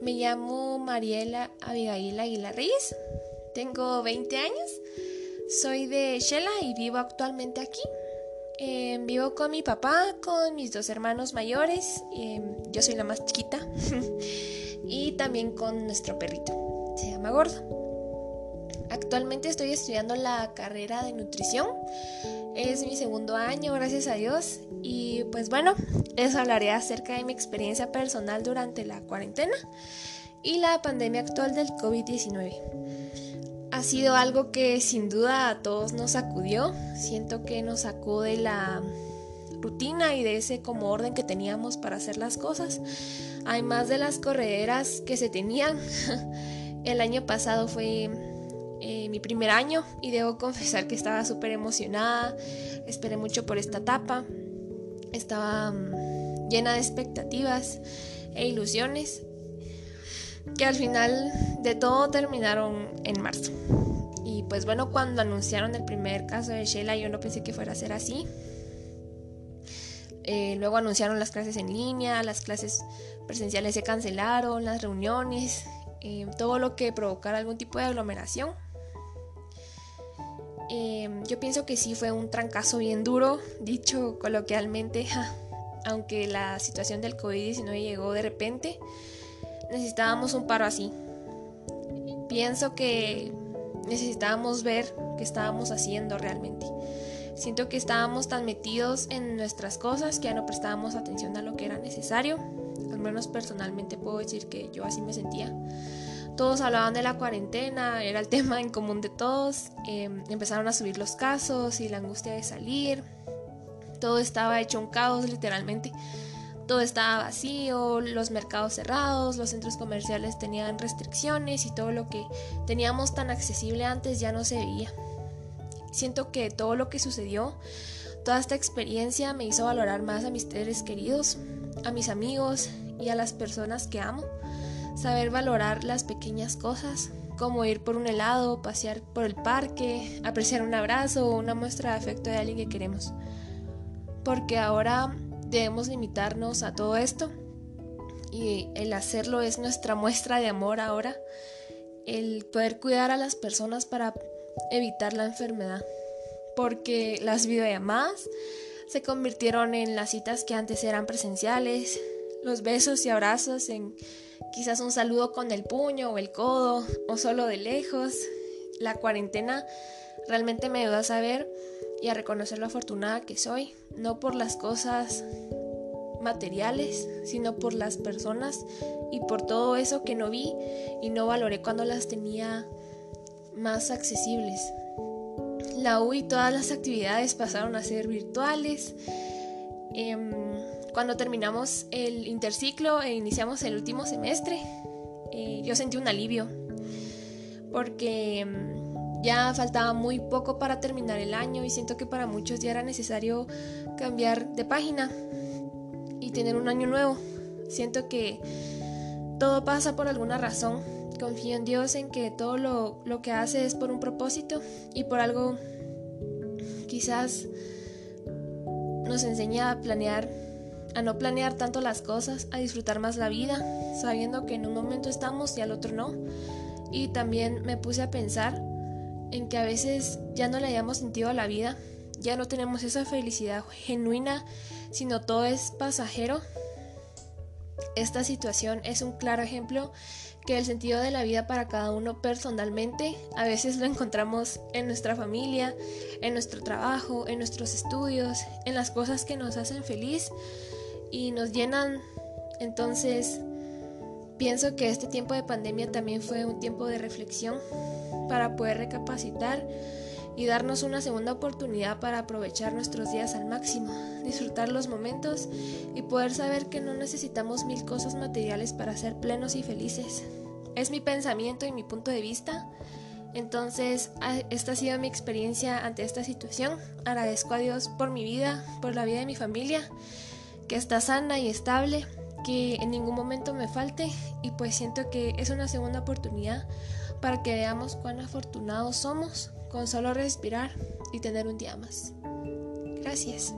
Me llamo Mariela Abigail Aguilar Reyes. Tengo 20 años. Soy de Shela y vivo actualmente aquí. Em, vivo con mi papá, con mis dos hermanos mayores. Em, yo soy la más chiquita. y también con nuestro perrito. Se llama Gordo. Actualmente estoy estudiando la carrera de nutrición. Es mi segundo año, gracias a Dios. Y pues bueno, les hablaré acerca de mi experiencia personal durante la cuarentena y la pandemia actual del COVID-19. Ha sido algo que sin duda a todos nos sacudió. Siento que nos sacó de la rutina y de ese como orden que teníamos para hacer las cosas. Además de las correderas que se tenían. El año pasado fue eh, mi primer año y debo confesar que estaba súper emocionada. Esperé mucho por esta etapa. Estaba mm, llena de expectativas e ilusiones que al final de todo terminaron en marzo. Y pues bueno, cuando anunciaron el primer caso de Sheila, yo no pensé que fuera a ser así. Eh, luego anunciaron las clases en línea, las clases presenciales se cancelaron, las reuniones, eh, todo lo que provocara algún tipo de aglomeración. Eh, yo pienso que sí fue un trancazo bien duro, dicho coloquialmente, aunque la situación del COVID-19 llegó de repente, necesitábamos un paro así. Pienso que necesitábamos ver qué estábamos haciendo realmente. Siento que estábamos tan metidos en nuestras cosas que ya no prestábamos atención a lo que era necesario. Al menos personalmente puedo decir que yo así me sentía. Todos hablaban de la cuarentena, era el tema en común de todos. Em, empezaron a subir los casos y la angustia de salir. Todo estaba hecho un caos literalmente todo estaba vacío, los mercados cerrados, los centros comerciales tenían restricciones y todo lo que teníamos tan accesible antes ya no se veía. Siento que todo lo que sucedió, toda esta experiencia me hizo valorar más a mis seres queridos, a mis amigos y a las personas que amo. Saber valorar las pequeñas cosas, como ir por un helado, pasear por el parque, apreciar un abrazo o una muestra de afecto de alguien que queremos. Porque ahora debemos limitarnos a todo esto y el hacerlo es nuestra muestra de amor ahora, el poder cuidar a las personas para evitar la enfermedad, porque las videollamadas se convirtieron en las citas que antes eran presenciales, los besos y abrazos en quizás un saludo con el puño o el codo o solo de lejos. La cuarentena realmente me ayudó a saber y a reconocer lo afortunada que soy, no por las cosas materiales, sino por las personas y por todo eso que no vi y no valoré cuando las tenía más accesibles. La U y todas las actividades pasaron a ser virtuales. Em, cuando terminamos el interciclo e iniciamos el último semestre, eh, yo sentí un alivio porque em, ya faltaba muy poco para terminar el año y siento que para muchos ya era necesario cambiar de página y tener un año nuevo. Siento que todo pasa por alguna razón. Confío en Dios en que todo lo, lo que hace es por un propósito y por algo quizás nos enseña a planear, a no planear tanto las cosas, a disfrutar más la vida, sabiendo que en un momento estamos y al otro no. Y también me puse a pensar en que a veces ya no le hayamos sentido a la vida, ya no tenemos esa felicidad genuina, sino todo es pasajero. Esta situación es un claro ejemplo que el sentido de la vida para cada uno personalmente a veces lo encontramos en nuestra familia, en nuestro trabajo, en nuestros estudios, en las cosas que nos hacen feliz y nos llenan. Entonces, pienso que este tiempo de pandemia también fue un tiempo de reflexión para poder recapacitar y darnos una segunda oportunidad para aprovechar nuestros días al máximo, disfrutar los momentos y poder saber que no necesitamos mil cosas materiales para ser plenos y felices. Es mi pensamiento y mi punto de vista. Entonces, esta ha sido mi experiencia ante esta situación. Agradezco a Dios por mi vida, por la vida de mi familia, que está sana y estable, que en ningún momento me falte y pues siento que es una segunda oportunidad para que veamos cuán afortunados somos con solo respirar y tener un día más. Gracias.